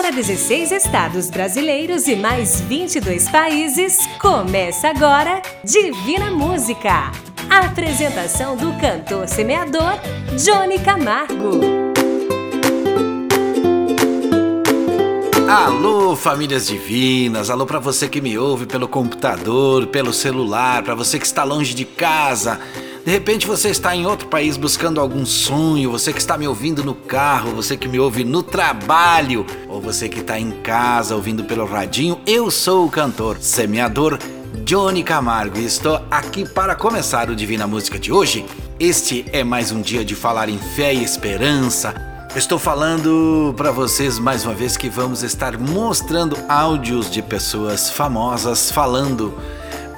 Para 16 estados brasileiros e mais 22 países, começa agora Divina Música. A apresentação do cantor semeador Johnny Camargo. Alô, famílias divinas! Alô para você que me ouve pelo computador, pelo celular, para você que está longe de casa. De repente você está em outro país buscando algum sonho, você que está me ouvindo no carro, você que me ouve no trabalho, ou você que está em casa ouvindo pelo radinho. Eu sou o cantor, semeador Johnny Camargo e estou aqui para começar o Divina Música de hoje. Este é mais um dia de falar em fé e esperança. Estou falando para vocês mais uma vez que vamos estar mostrando áudios de pessoas famosas falando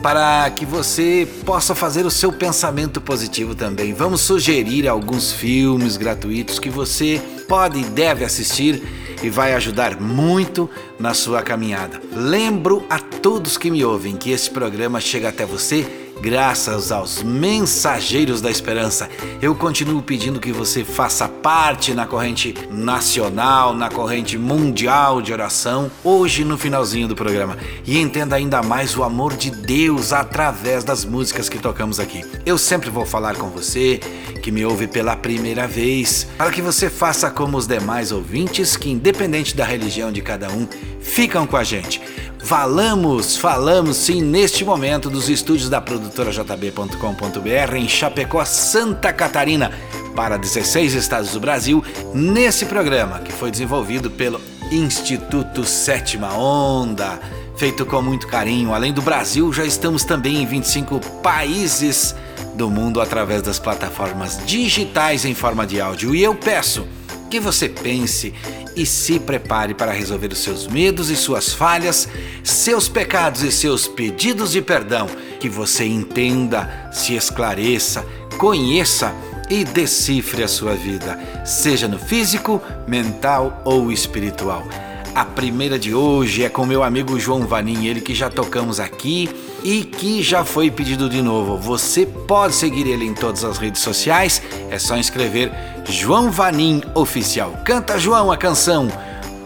para que você possa fazer o seu pensamento positivo também. Vamos sugerir alguns filmes gratuitos que você pode e deve assistir e vai ajudar muito na sua caminhada. Lembro a todos que me ouvem que esse programa chega até você Graças aos mensageiros da esperança, eu continuo pedindo que você faça parte na corrente nacional, na corrente mundial de oração, hoje no finalzinho do programa, e entenda ainda mais o amor de Deus através das músicas que tocamos aqui. Eu sempre vou falar com você que me ouve pela primeira vez, para que você faça como os demais ouvintes que, independente da religião de cada um, ficam com a gente. Falamos, falamos sim neste momento dos estúdios da produtora JB.com.br em Chapecó, Santa Catarina, para 16 estados do Brasil, nesse programa que foi desenvolvido pelo Instituto Sétima Onda, feito com muito carinho. Além do Brasil, já estamos também em 25 países do mundo através das plataformas digitais em forma de áudio. E eu peço que você pense e se prepare para resolver os seus medos e suas falhas, seus pecados e seus pedidos de perdão. Que você entenda, se esclareça, conheça e decifre a sua vida, seja no físico, mental ou espiritual. A primeira de hoje é com meu amigo João Vanim, ele que já tocamos aqui e que já foi pedido de novo. Você pode seguir ele em todas as redes sociais, é só inscrever João Vanim Oficial. Canta João a canção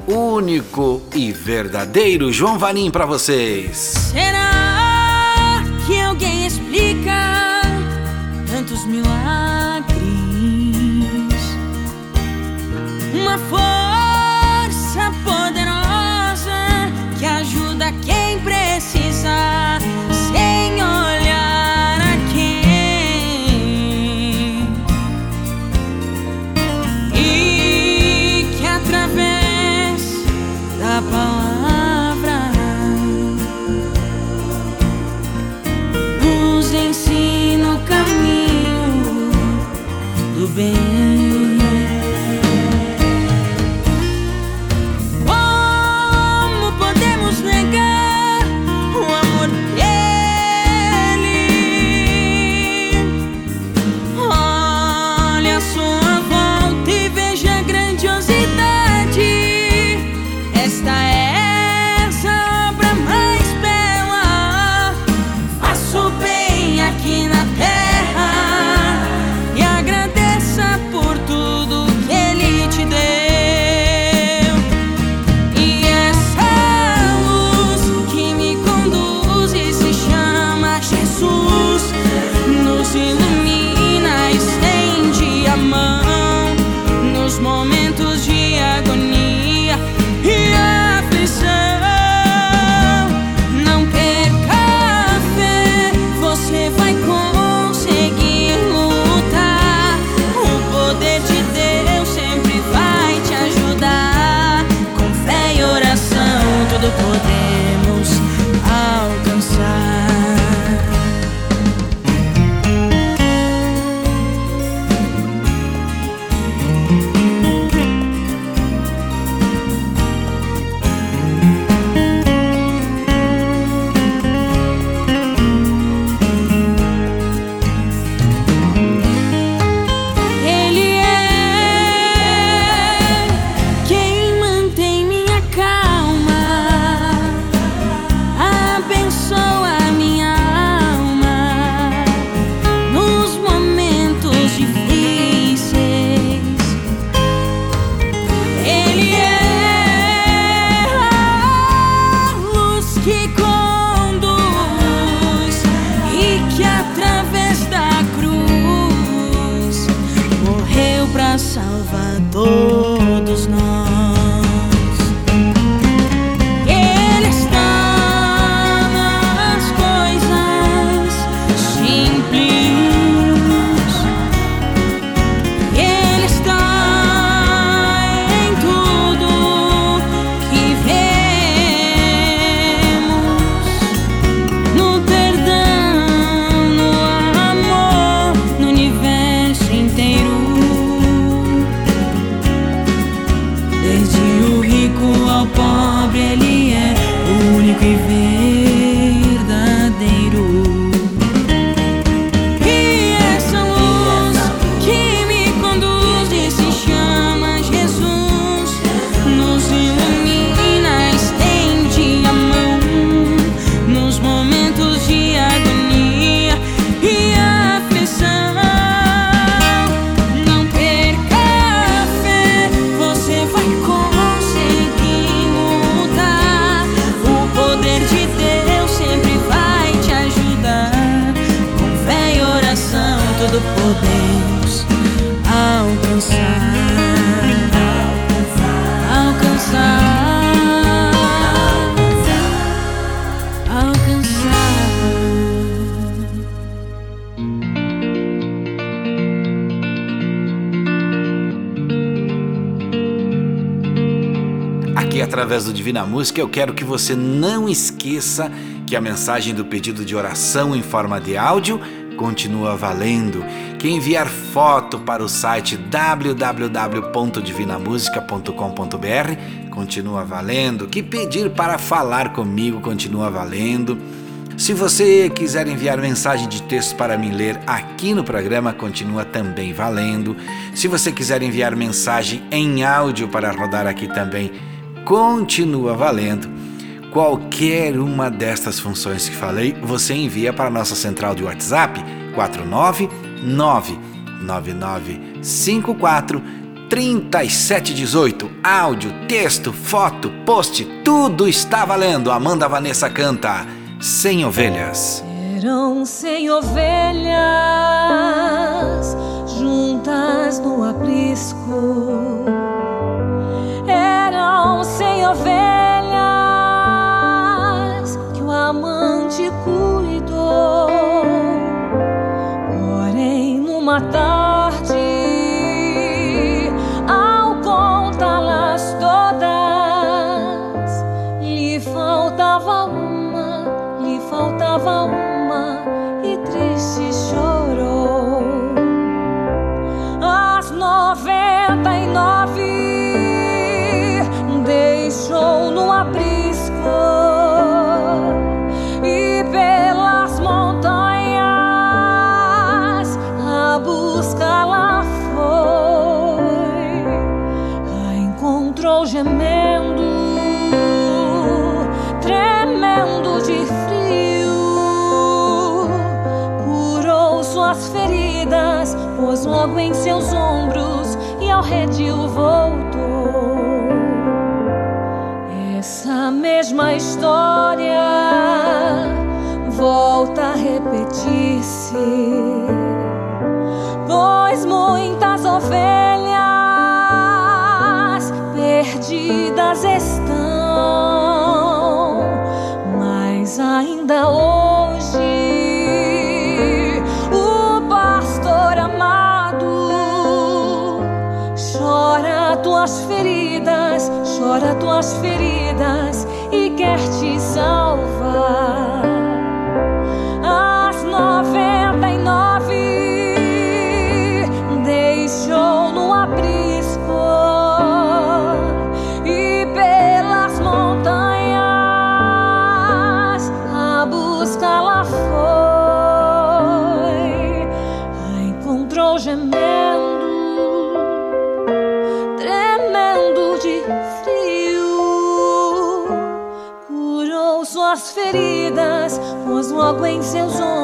único e verdadeiro João Vanim para vocês. Será que alguém explica tantos milagres? Uma força side. Através do Divina Música, eu quero que você não esqueça que a mensagem do pedido de oração em forma de áudio continua valendo. Quem enviar foto para o site www.divinamusica.com.br continua valendo. Que pedir para falar comigo continua valendo. Se você quiser enviar mensagem de texto para mim ler aqui no programa, continua também valendo. Se você quiser enviar mensagem em áudio para rodar aqui também, continua valendo. Qualquer uma destas funções que falei, você envia para a nossa central de WhatsApp 4999954 3718. Áudio, texto, foto, post, tudo está valendo. Amanda Vanessa canta Sem Ovelhas. Serão sem ovelhas juntas no aprisco sem ovelhas que o amante cuidou. Porém, numa tarde, ao contá-las todas, lhe faltava uma, lhe faltava uma, logo em seus ombros e ao redil voltou mesma história. Volta a repetir-se, pois muitas ovelhas perdidas estão, mas ainda hoje o pastor amado chora tuas feridas, chora tuas feridas quer te salvar. Seus ombros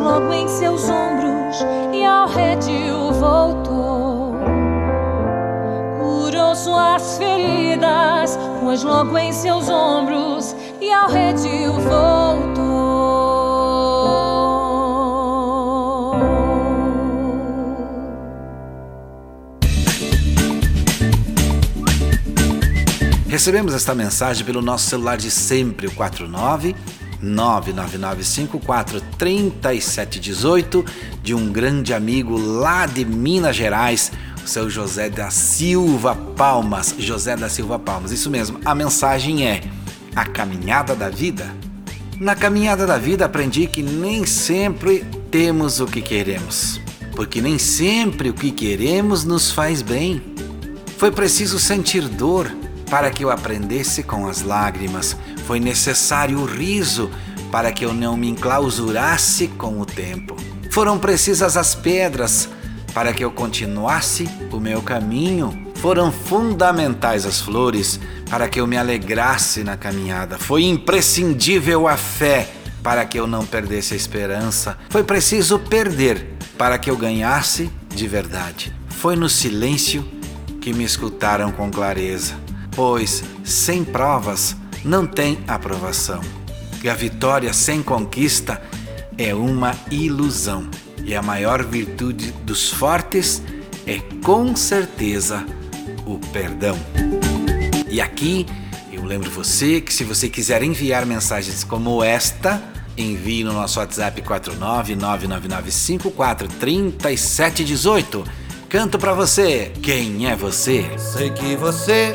logo em seus ombros e ao redil voltou. Curou suas feridas, pôs logo em seus ombros e ao redil voltou. Recebemos esta mensagem pelo nosso celular de sempre, o 49 999543718, de um grande amigo lá de Minas Gerais, o seu José da Silva Palmas. José da Silva Palmas, isso mesmo. A mensagem é: A caminhada da vida. Na caminhada da vida aprendi que nem sempre temos o que queremos, porque nem sempre o que queremos nos faz bem. Foi preciso sentir dor para que eu aprendesse com as lágrimas. Foi necessário o riso para que eu não me enclausurasse com o tempo. Foram precisas as pedras para que eu continuasse o meu caminho. Foram fundamentais as flores para que eu me alegrasse na caminhada. Foi imprescindível a fé para que eu não perdesse a esperança. Foi preciso perder para que eu ganhasse de verdade. Foi no silêncio que me escutaram com clareza pois sem provas não tem aprovação. E a vitória sem conquista é uma ilusão. E a maior virtude dos fortes é com certeza o perdão. E aqui eu lembro você que se você quiser enviar mensagens como esta, envie no nosso WhatsApp 49999543718. Canto para você. Quem é você? Sei que você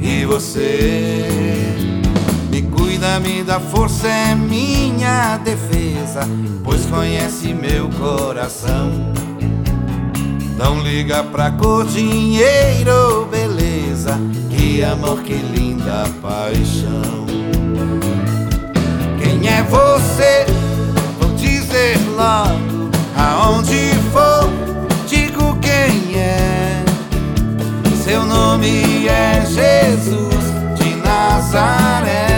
E você me cuida, me dá força, é minha defesa, pois conhece meu coração. Não liga pra cor, dinheiro, beleza, que amor, que linda paixão. Quem é você? Vou dizer logo aonde for, digo quem é. Seu nome é Jesus de Nazaré.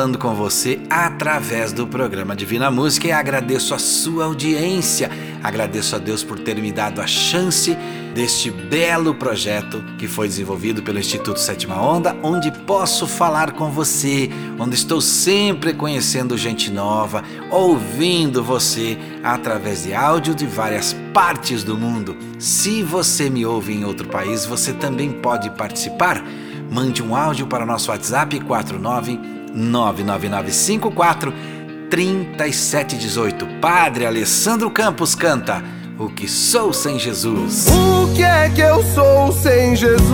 falando com você através do programa Divina Música e agradeço a sua audiência. Agradeço a Deus por ter me dado a chance deste belo projeto que foi desenvolvido pelo Instituto Sétima Onda, onde posso falar com você, onde estou sempre conhecendo gente nova, ouvindo você através de áudio de várias partes do mundo. Se você me ouve em outro país, você também pode participar. Mande um áudio para o nosso WhatsApp 49 99954 3718. Padre Alessandro Campos canta O que sou sem Jesus. O que é que eu sou sem Jesus?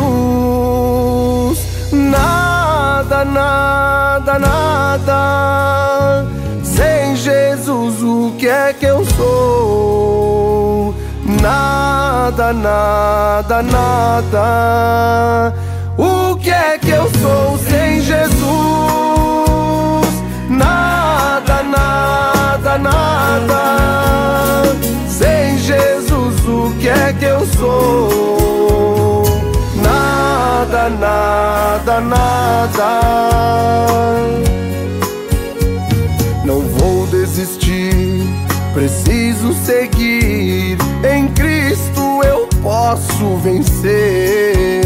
Nada, nada, nada. Sem Jesus, o que é que eu sou? Nada, nada, nada. Que é que eu sou sem Jesus? Nada, nada, nada. Sem Jesus, o que é que eu sou? Nada, nada, nada. Não vou desistir, preciso seguir. Em Cristo eu posso vencer.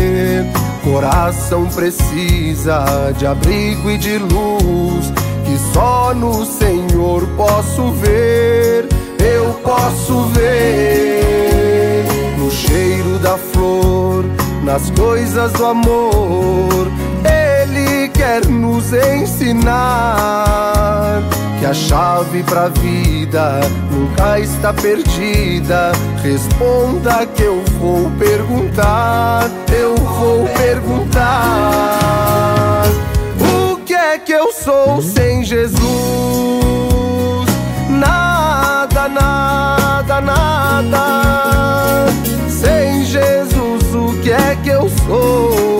Coração precisa de abrigo e de luz que só no Senhor posso ver. Eu posso ver no cheiro da flor, nas coisas do amor. Quer nos ensinar que a chave pra vida nunca está perdida. Responda que eu vou perguntar, eu vou perguntar. O que é que eu sou sem Jesus? Nada, nada, nada. Sem Jesus, o que é que eu sou?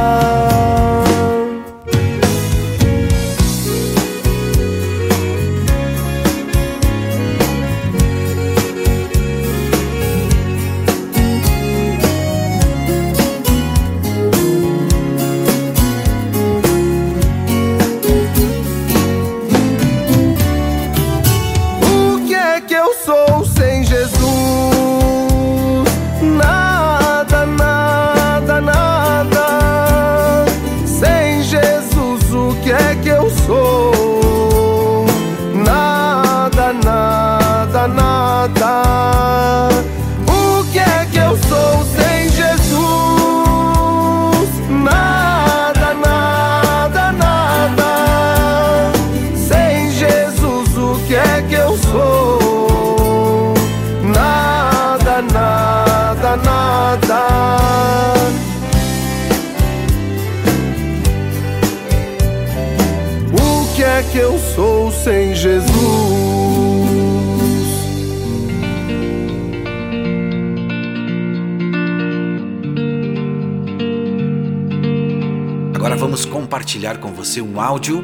Você um áudio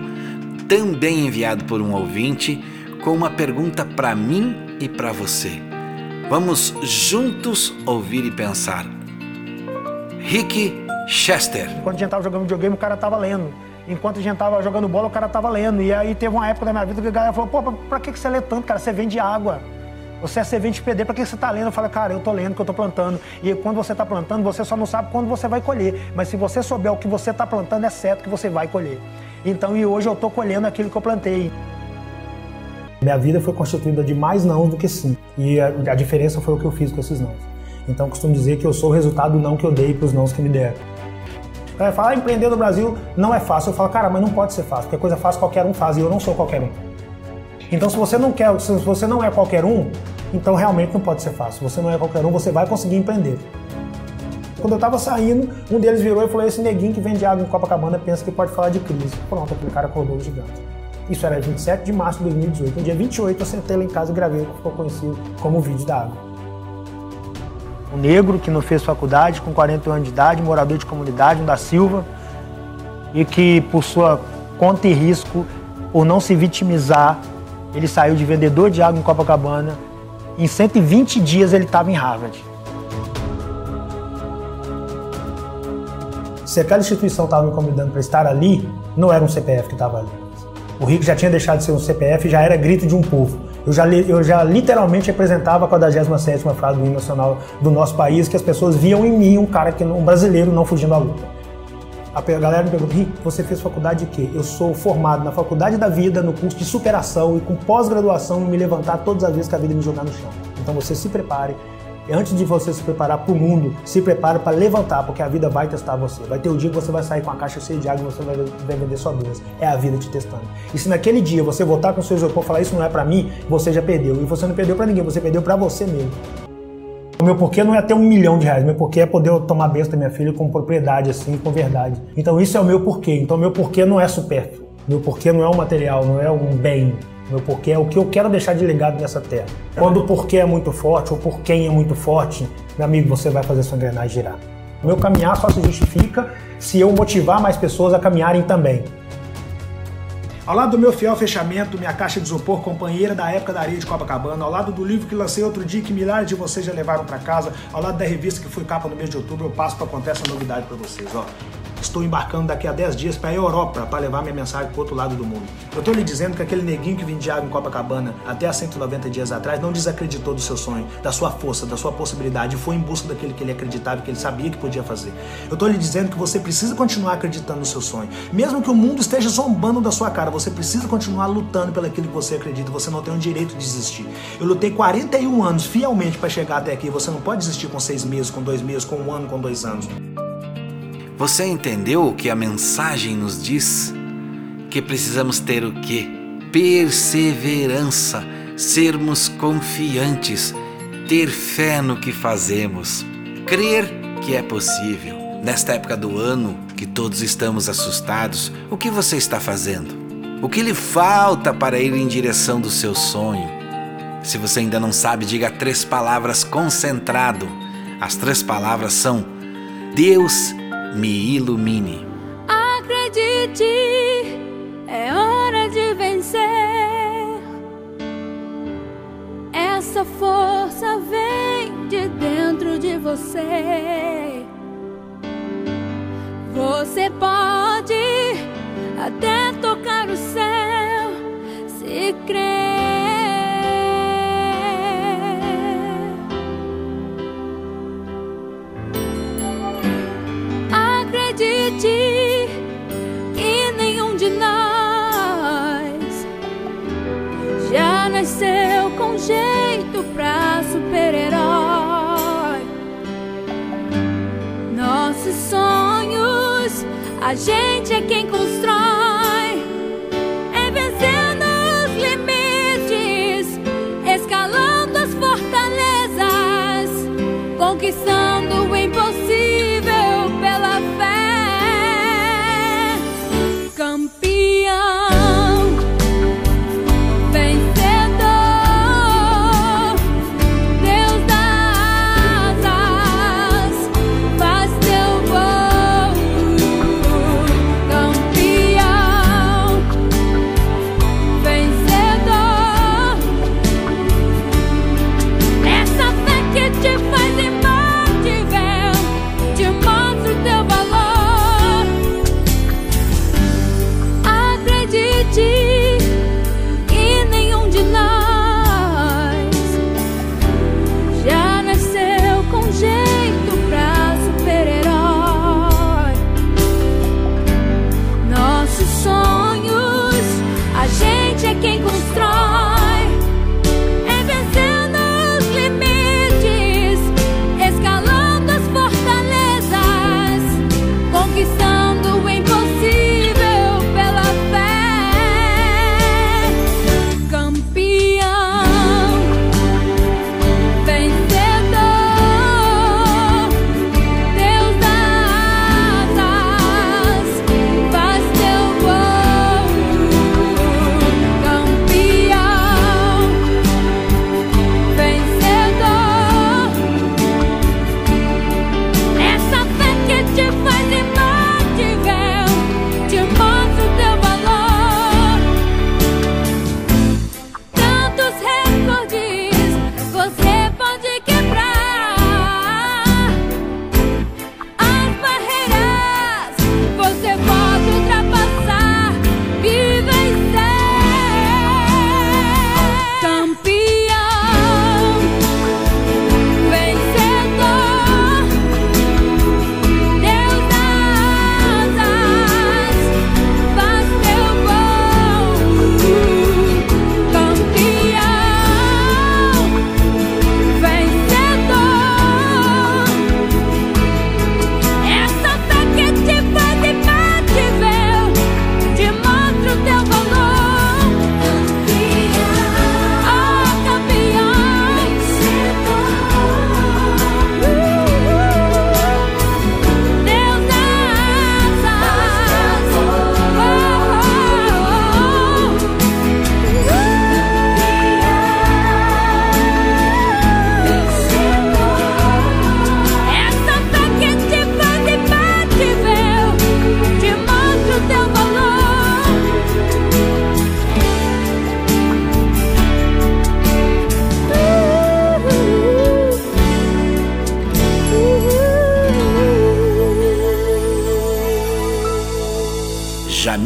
também enviado por um ouvinte com uma pergunta para mim e para você. Vamos juntos ouvir e pensar. Rick Chester. Quando a gente tava jogando videogame, o cara tava lendo. Enquanto a gente tava jogando bola, o cara tava lendo. E aí teve uma época da minha vida que a galera falou, pô, pra, que você lê tanto, cara? Você vende água. Você é servente de pedreiro, pra que você tá lendo? Eu falo, cara, eu tô lendo, que eu tô plantando. E quando você tá plantando, você só não sabe quando você vai colher. Mas se você souber o que você tá plantando, é certo que você vai colher. Então, e hoje eu tô colhendo aquilo que eu plantei. Minha vida foi constituída de mais não do que sim. E a, a diferença foi o que eu fiz com esses nãos. Então, costumo dizer que eu sou o resultado do não que eu dei para os nãos que me deram. Ela fala, ah, empreender no Brasil não é fácil. Eu falo, cara, mas não pode ser fácil, porque coisa fácil qualquer um faz e eu não sou qualquer um. Então, se você não quer, se você não é qualquer um, então realmente não pode ser fácil. Você não é qualquer um, você vai conseguir empreender. Quando eu tava saindo, um deles virou e falou: Esse neguinho que vende água em Copacabana pensa que pode falar de crise. Pronto, aquele cara acordou gigante. Isso era 27 de março de 2018. No dia 28, eu sentei lá em casa e gravei o que ficou conhecido como o vídeo da água. Um negro que não fez faculdade, com 40 anos de idade, morador de comunidade, um da Silva, e que, por sua conta e risco, por não se vitimizar, ele saiu de vendedor de água em Copacabana. Em 120 dias ele estava em Harvard. Se aquela instituição estava me convidando para estar ali, não era um CPF que estava ali. O Rico já tinha deixado de ser um CPF, já era grito de um povo. Eu já, eu já literalmente representava a 47 frase do hino nacional do nosso país, que as pessoas viam em mim um cara, que, um brasileiro não fugindo da luta. A galera me pergunta, você fez faculdade de quê? Eu sou formado na faculdade da vida, no curso de superação e com pós-graduação me levantar todas as vezes que a vida me jogar no chão. Então você se prepare, antes de você se preparar para o mundo, se prepare para levantar, porque a vida vai testar você. Vai ter o dia que você vai sair com a caixa cheia de água e você vai, vender sua doença. É a vida te testando. E se naquele dia você voltar com o seu isopor e falar isso não é para mim, você já perdeu. E você não perdeu para ninguém, você perdeu para você mesmo. O meu porquê não é ter um milhão de reais, meu porquê é poder tomar besta da minha filha com propriedade, assim, com verdade. Então isso é o meu porquê. Então meu porquê não é supérfluo. Meu porquê não é um material, não é um bem. Meu porquê é o que eu quero deixar de legado nessa terra. Quando o porquê é muito forte, ou por quem é muito forte, meu amigo, você vai fazer sua engrenagem girar. O meu caminhar só se justifica se eu motivar mais pessoas a caminharem também. Ao lado do meu fiel fechamento, minha caixa de isopor, companheira da época da areia de Copacabana, ao lado do livro que lancei outro dia que milhares de vocês já levaram para casa, ao lado da revista que foi capa no mês de outubro, eu passo para contar essa novidade para vocês. Ó. Estou embarcando daqui a 10 dias para a Europa para levar minha mensagem para outro lado do mundo. Eu estou lhe dizendo que aquele neguinho que vendia água em Copacabana até há 190 dias atrás não desacreditou do seu sonho, da sua força, da sua possibilidade e foi em busca daquilo que ele acreditava, que ele sabia que podia fazer. Eu estou lhe dizendo que você precisa continuar acreditando no seu sonho. Mesmo que o mundo esteja zombando da sua cara, você precisa continuar lutando pelo que você acredita. Você não tem o direito de desistir. Eu lutei 41 anos fielmente para chegar até aqui. Você não pode desistir com seis meses, com dois meses, com um ano, com dois anos. Você entendeu o que a mensagem nos diz? Que precisamos ter o quê? Perseverança, sermos confiantes, ter fé no que fazemos, crer que é possível. Nesta época do ano que todos estamos assustados, o que você está fazendo? O que lhe falta para ir em direção do seu sonho? Se você ainda não sabe, diga três palavras concentrado. As três palavras são Deus me ilumine. Acredite, é hora de vencer. Essa força vem de dentro de você. Você pode até tocar o céu se crer. A gente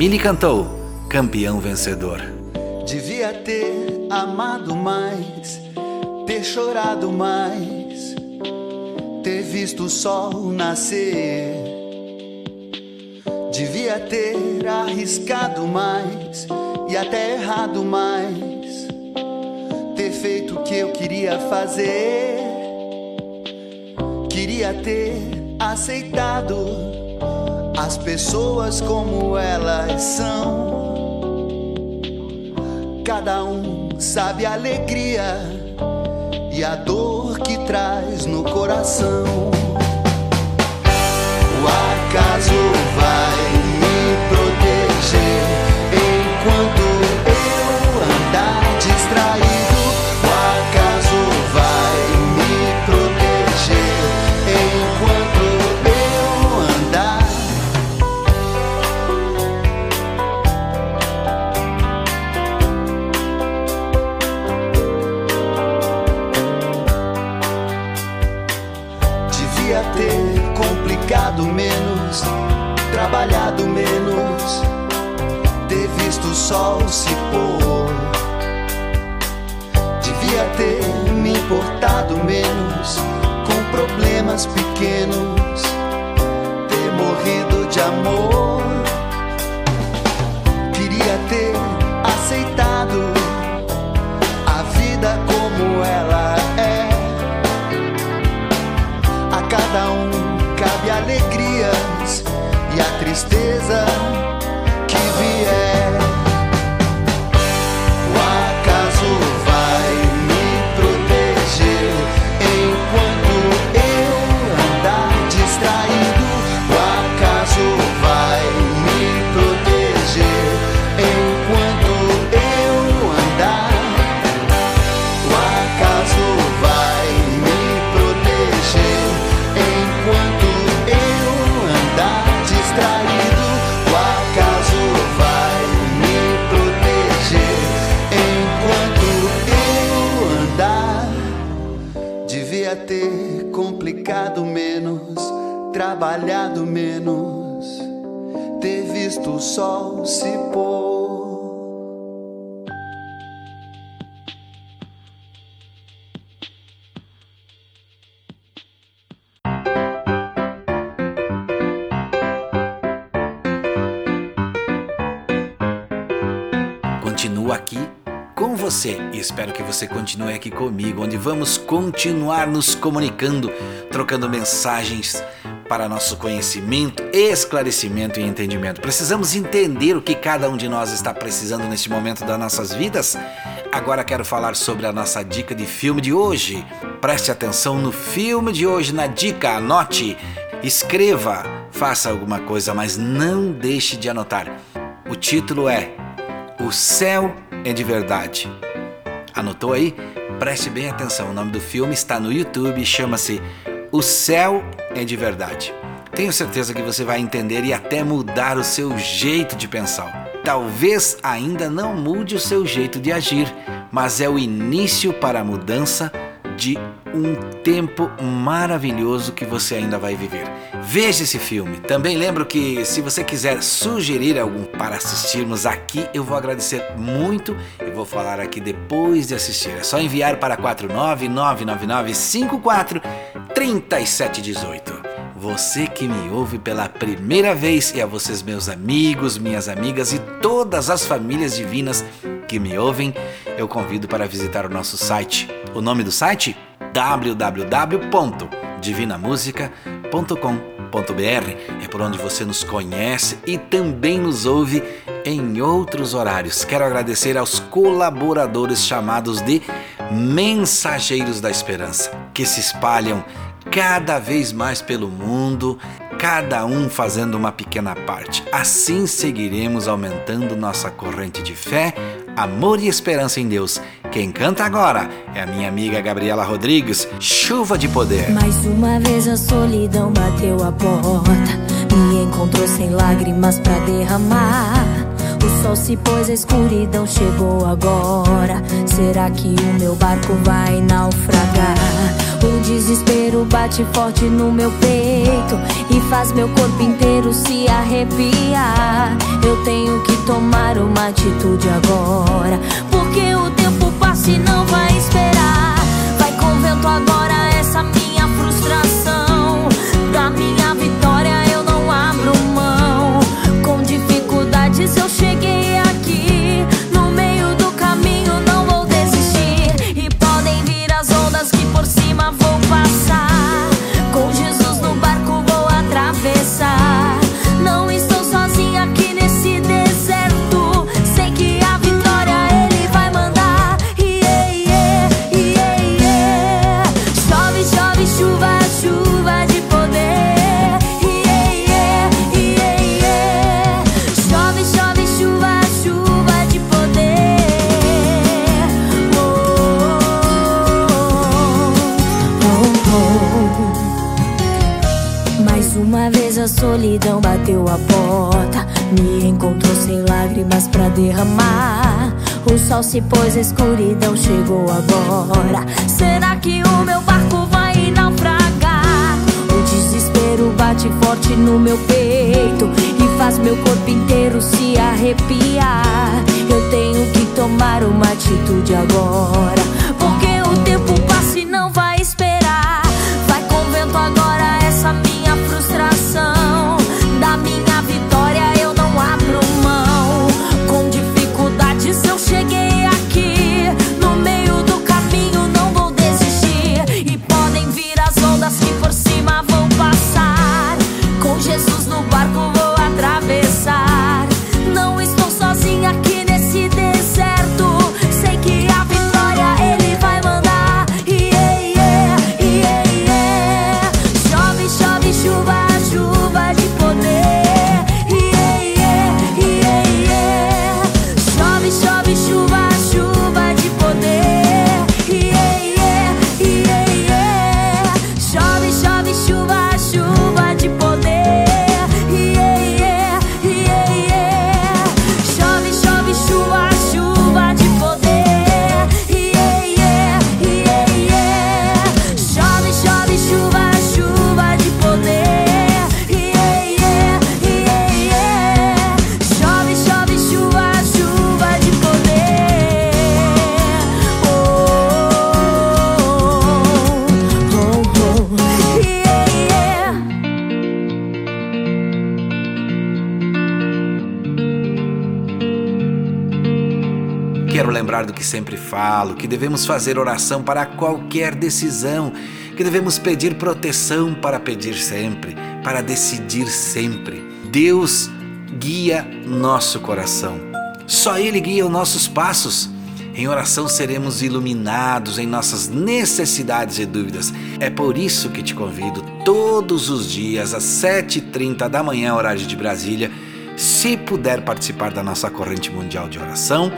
Jamile cantou Campeão Vencedor. Devia ter amado mais, ter chorado mais, ter visto o sol nascer. Devia ter arriscado mais e até errado mais, ter feito o que eu queria fazer. Queria ter aceitado as pessoas como elas são. Cada um sabe a alegria e a dor que traz no coração. O acaso vai sol se pôr. Devia ter me importado menos com problemas pequenos, trabalhado menos, ter visto o sol se pôr. Continuo aqui com você e espero que você continue aqui comigo, onde vamos continuar nos comunicando, trocando mensagens para nosso conhecimento, esclarecimento e entendimento. Precisamos entender o que cada um de nós está precisando neste momento das nossas vidas. Agora quero falar sobre a nossa dica de filme de hoje. Preste atenção no filme de hoje, na dica, anote, escreva, faça alguma coisa, mas não deixe de anotar. O título é O Céu é de Verdade. Anotou aí? Preste bem atenção. O nome do filme está no YouTube chama-se O Céu é de Verdade. Tenho certeza que você vai entender e até mudar o seu jeito de pensar. Talvez ainda não mude o seu jeito de agir, mas é o início para a mudança de um tempo maravilhoso que você ainda vai viver. Veja esse filme. Também lembro que se você quiser sugerir algum para assistirmos aqui, eu vou agradecer muito e vou falar aqui depois de assistir. É só enviar para 4999954 3718. Você que me ouve pela primeira vez e a vocês meus amigos, minhas amigas e todas as famílias divinas que me ouvem, eu convido para visitar o nosso site. O nome do site? www.divinamusica.com.br é por onde você nos conhece e também nos ouve em outros horários. Quero agradecer aos colaboradores chamados de Mensageiros da Esperança, que se espalham cada vez mais pelo mundo, cada um fazendo uma pequena parte. Assim seguiremos aumentando nossa corrente de fé, amor e esperança em Deus. Quem canta agora é a minha amiga Gabriela Rodrigues, Chuva de Poder. Mais uma vez a solidão bateu a porta, me encontrou sem lágrimas pra derramar. O sol se pôs, a escuridão chegou agora. Será que o meu barco vai naufragar? Desespero bate forte no meu peito e faz meu corpo inteiro se arrepiar. Eu uma atitude agora. Porque o tempo passa e não vai esperar. Vai com vento agora essa minha frustração. Da minha vitória eu não abro mão. Com dificuldades eu cheguei solidão bateu a porta. Me encontrou sem lágrimas pra derramar. O sol se pôs, a escuridão chegou agora. Será que o meu barco vai naufragar? O desespero bate forte no meu peito e faz meu corpo inteiro se arrepiar. Eu tenho que tomar uma atitude agora, porque o tempo sempre falo, que devemos fazer oração para qualquer decisão, que devemos pedir proteção para pedir sempre, para decidir sempre. Deus guia nosso coração. Só Ele guia os nossos passos. Em oração seremos iluminados em nossas necessidades e dúvidas. É por isso que te convido todos os dias às 7h30 da manhã, horário de Brasília. Se puder participar da nossa corrente mundial de oração,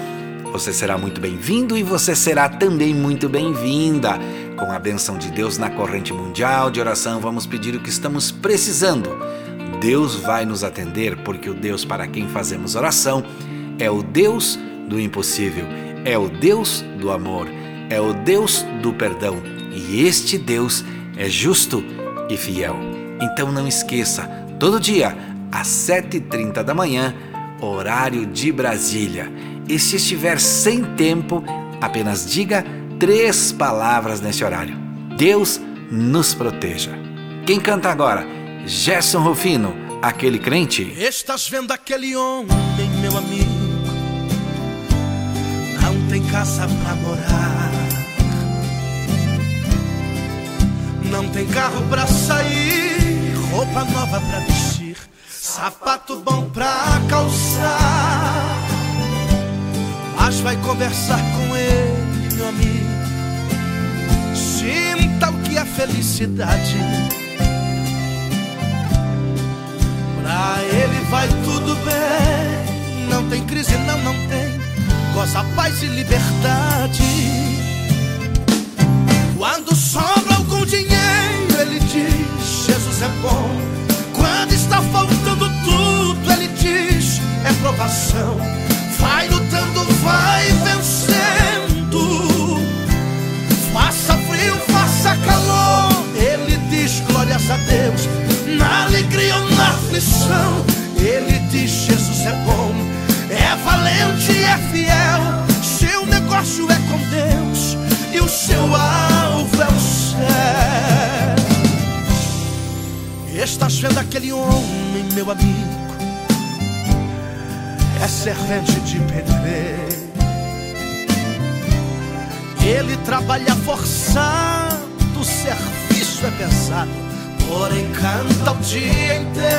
você será muito bem-vindo e você será também muito bem-vinda. Com a benção de Deus na corrente mundial de oração, vamos pedir o que estamos precisando. Deus vai nos atender, porque o Deus para quem fazemos oração é o Deus do impossível, é o Deus do amor, é o Deus do perdão. E este Deus é justo e fiel. Então não esqueça, todo dia, às 7h30 da manhã, horário de Brasília. E se estiver sem tempo, apenas diga três palavras nesse horário. Deus nos proteja. Quem canta agora? Gerson Rufino, aquele crente. Estás vendo aquele homem, meu amigo? Não tem casa pra morar. Não tem carro pra sair, roupa nova pra vestir, sapato bom pra calçar. Mas vai conversar com ele, meu amigo. Sinta o que é felicidade. Pra ele vai tudo bem. Não tem crise, não, não tem. Goza paz e liberdade. Quando sobra algum dinheiro, ele diz: Jesus é bom. Quando está faltando tudo, ele diz: é provação. Vai lutando, vai vencendo. Faça frio, faça calor. Ele diz: glórias a Deus. Na alegria ou na aflição, ele diz: Jesus é bom. É valente, é fiel. Seu negócio é com Deus e o seu alvo é o céu. Estás vendo aquele homem, meu amigo? É servente de pedreiro. Ele trabalha forçado, o serviço é pesado, porém canta o dia inteiro.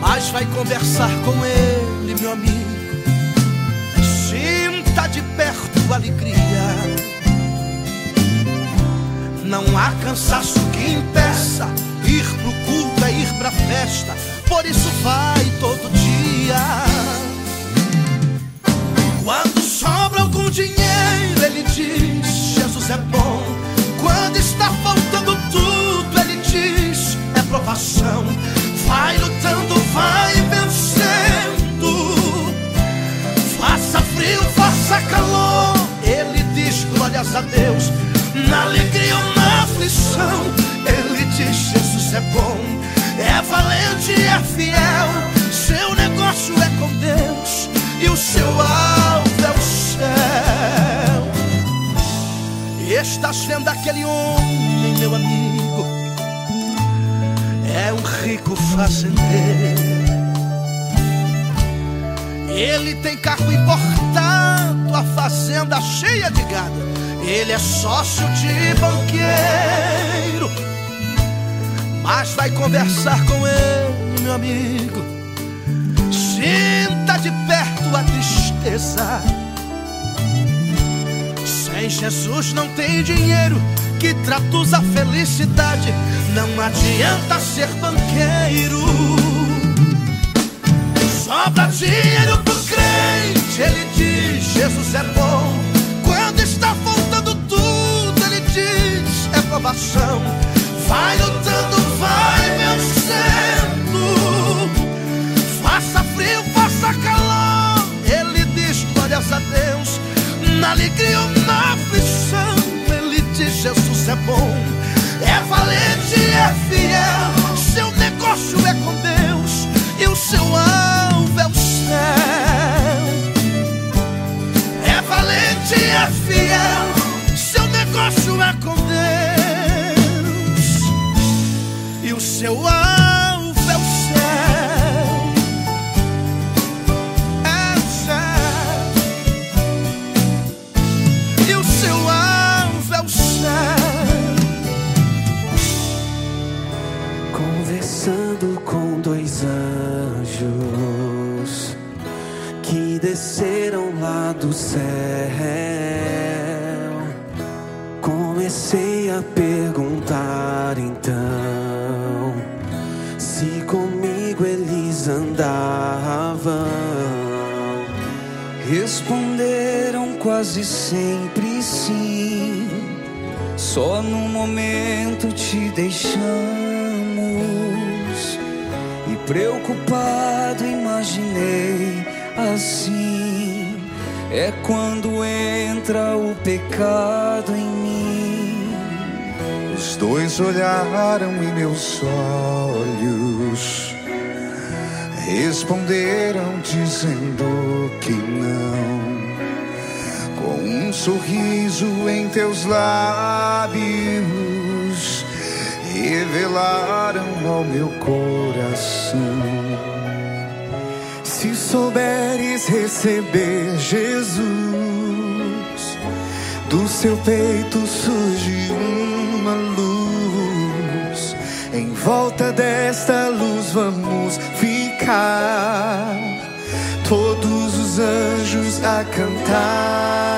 Mas vai conversar com ele, meu amigo. Sinta de perto a alegria. Não há cansaço que impeça ir pro culto, é ir pra festa. Por isso vai todo dia. Quando sobra algum dinheiro, ele diz: Jesus é bom. Quando está faltando tudo, ele diz: é provação. Vai lutando, vai vencendo. Faça frio, faça calor. Ele diz: glórias a Deus. Na alegria ou na aflição, ele diz: Jesus é bom. É valente, é fiel. Seu negócio é com Deus e o seu alvo é o céu. Estás vendo aquele homem, meu amigo? É um rico fazendeiro. Ele tem carro importado, a fazenda cheia de gado. Ele é sócio de banqueiro. Mas vai conversar com ele, meu amigo. Sinta de perto a tristeza. Sem Jesus não tem dinheiro que traduz a felicidade. Não adianta ser banqueiro. Sobra dinheiro pro crente, ele diz: Jesus é bom. Quando está faltando tudo, ele diz: é provação. Vai lutando, vai vencendo. Faça frio, faça calor. Ele diz: glórias a Deus. Na alegria ou na aflição, ele diz: Jesus é bom. É valente, é fiel. Seu negócio é com Deus e o seu alvo é o céu. É valente, é fiel. Seu negócio é com Deus seu alvo é o céu. É o céu. E o seu alvo é o céu. Conversando com dois anjos que desceram lá do céu, comecei a perguntar quase sempre sim. Só no momento te deixamos e preocupado imaginei assim é quando entra o pecado em mim. Os dois olharam em meus olhos, responderam dizendo que não. Com um sorriso em teus lábios, revelaram ao meu coração. Se souberes receber Jesus, do seu peito surge uma luz. Em volta desta luz vamos ficar, todos os anjos a cantar.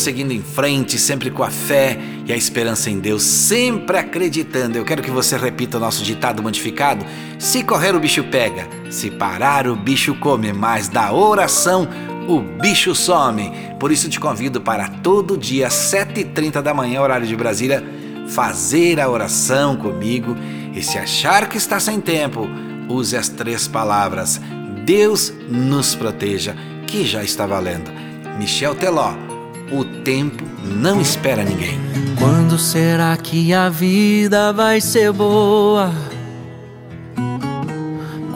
Seguindo em frente, sempre com a fé e a esperança em Deus, sempre acreditando. Eu quero que você repita o nosso ditado modificado: se correr, o bicho pega, se parar, o bicho come, mas da oração o bicho some. Por isso te convido para todo dia, 7h30 da manhã, horário de Brasília, fazer a oração comigo. E se achar que está sem tempo, use as três palavras: Deus nos proteja, que já está valendo. Michel Teló, o tempo não espera ninguém. Quando será que a vida vai ser boa?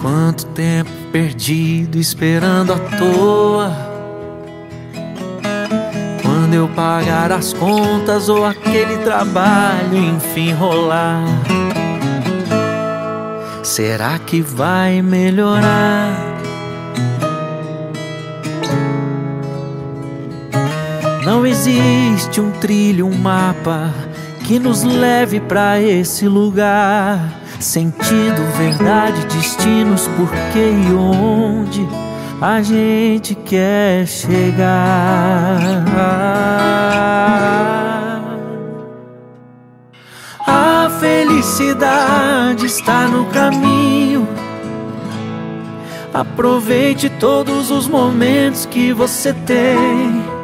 Quanto tempo perdido esperando à toa? Quando eu pagar as contas ou aquele trabalho enfim rolar? Será que vai melhorar? Não existe um trilho, um mapa que nos leve para esse lugar. Sentido, verdade, destinos, porquê e onde a gente quer chegar. A felicidade está no caminho. Aproveite todos os momentos que você tem.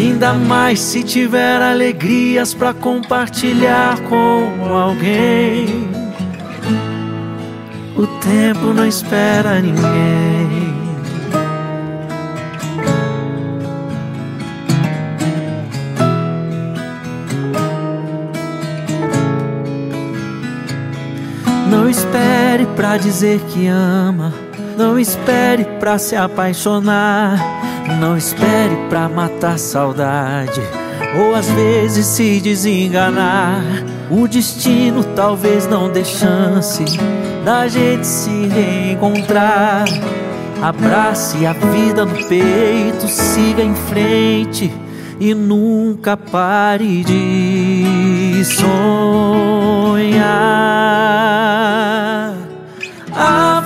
Ainda mais se tiver alegrias para compartilhar com alguém. O tempo não espera ninguém. Não espere pra dizer que ama. Não espere pra se apaixonar. Não espere pra matar saudade. Ou às vezes se desenganar. O destino talvez não dê chance da gente se reencontrar. Abrace a vida no peito, siga em frente e nunca pare de sonhar. A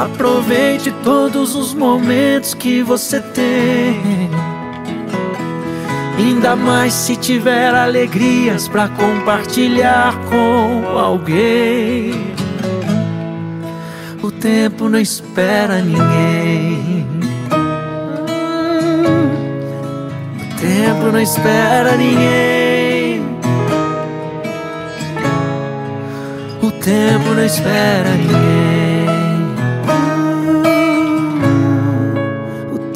Aproveite todos os momentos que você tem. Ainda mais se tiver alegrias para compartilhar com alguém. O tempo não espera ninguém. O tempo não espera ninguém. O tempo não espera ninguém.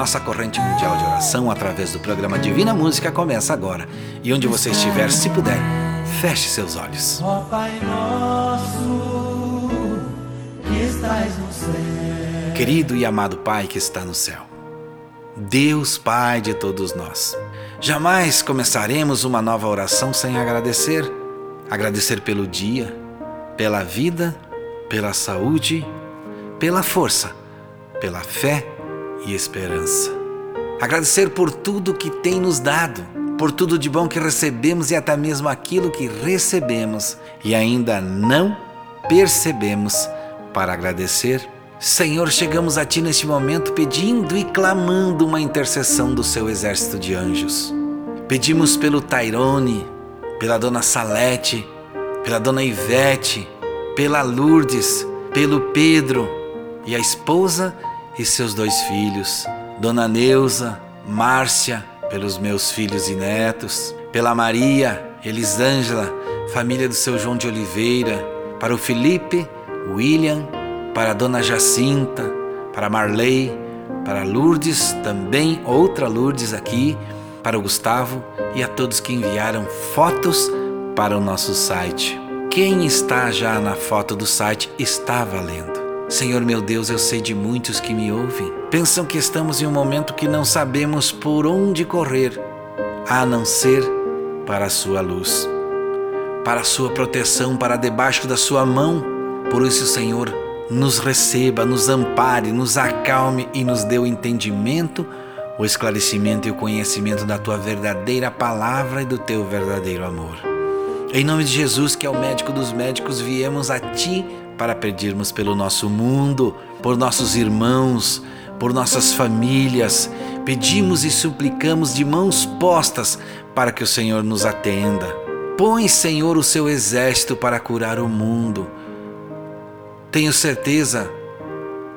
nossa corrente mundial de oração através do programa Divina Música começa agora. E onde você estiver, se puder, feche seus olhos. Ó Pai nosso, que estás no céu. Querido e amado Pai que está no céu, Deus Pai de todos nós, jamais começaremos uma nova oração sem agradecer. Agradecer pelo dia, pela vida, pela saúde, pela força, pela fé e esperança. Agradecer por tudo que tem nos dado, por tudo de bom que recebemos e até mesmo aquilo que recebemos e ainda não percebemos para agradecer. Senhor, chegamos a Ti neste momento pedindo e clamando uma intercessão do Seu exército de anjos. Pedimos pelo Tairone, pela Dona Salete, pela Dona Ivete, pela Lourdes, pelo Pedro e a esposa e seus dois filhos, Dona Neuza, Márcia, pelos meus filhos e netos, pela Maria, Elisângela, família do seu João de Oliveira, para o Felipe, William, para a Dona Jacinta, para Marley, para Lourdes, também outra Lourdes aqui, para o Gustavo e a todos que enviaram fotos para o nosso site. Quem está já na foto do site está valendo. Senhor meu Deus, eu sei de muitos que me ouvem. Pensam que estamos em um momento que não sabemos por onde correr, a não ser para a Sua luz, para a Sua proteção, para debaixo da Sua mão. Por isso, Senhor, nos receba, nos ampare, nos acalme e nos dê o entendimento, o esclarecimento e o conhecimento da Tua verdadeira palavra e do Teu verdadeiro amor. Em nome de Jesus, que é o médico dos médicos, viemos a Ti para pedirmos pelo nosso mundo, por nossos irmãos, por nossas famílias. Pedimos e suplicamos de mãos postas para que o Senhor nos atenda. Põe, Senhor, o seu exército para curar o mundo. Tenho certeza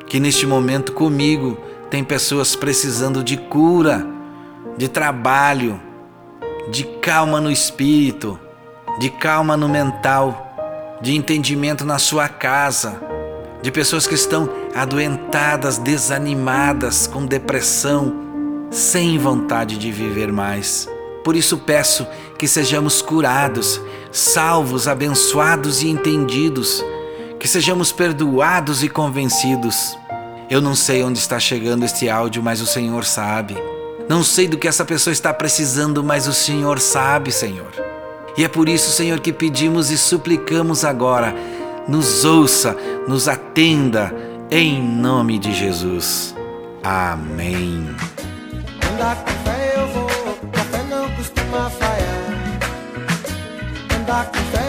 que neste momento comigo tem pessoas precisando de cura, de trabalho, de calma no espírito, de calma no mental de entendimento na sua casa, de pessoas que estão adoentadas, desanimadas, com depressão, sem vontade de viver mais. Por isso peço que sejamos curados, salvos, abençoados e entendidos, que sejamos perdoados e convencidos. Eu não sei onde está chegando este áudio, mas o Senhor sabe. Não sei do que essa pessoa está precisando, mas o Senhor sabe, Senhor. E é por isso, Senhor, que pedimos e suplicamos agora, nos ouça, nos atenda, em nome de Jesus. Amém. Andar com fé eu vou, café não costuma falhar. Andar com fé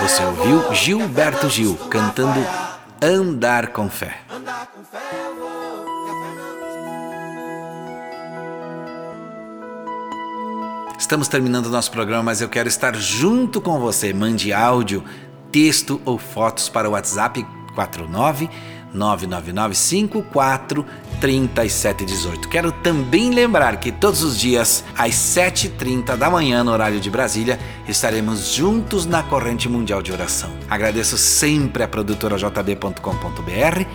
Você ouviu Gilberto Gil cantando Andar com Fé. Estamos terminando o nosso programa, mas eu quero estar junto com você. Mande áudio, texto ou fotos para o WhatsApp 49 99954 3718. Quero também lembrar que todos os dias, às 7h30 da manhã, no horário de Brasília, estaremos juntos na corrente mundial de oração. Agradeço sempre a produtora jb.com.br,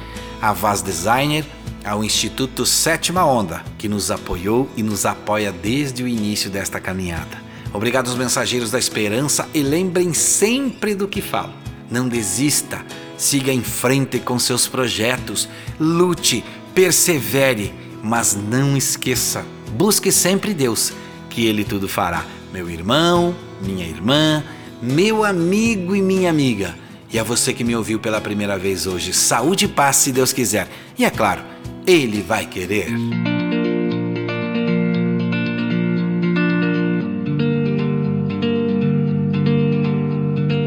a Vaz Designer, ao Instituto Sétima Onda, que nos apoiou e nos apoia desde o início desta caminhada. Obrigado aos mensageiros da esperança e lembrem sempre do que falo. Não desista, siga em frente com seus projetos, lute, persevere, mas não esqueça, busque sempre Deus, que Ele tudo fará. Meu irmão, minha irmã, meu amigo e minha amiga. E a você que me ouviu pela primeira vez hoje, saúde e paz se Deus quiser. E é claro, Ele vai querer.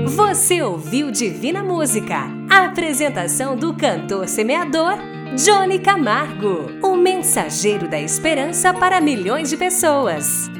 Você ouviu Divina Música, a apresentação do cantor semeador Johnny Camargo, o mensageiro da esperança para milhões de pessoas.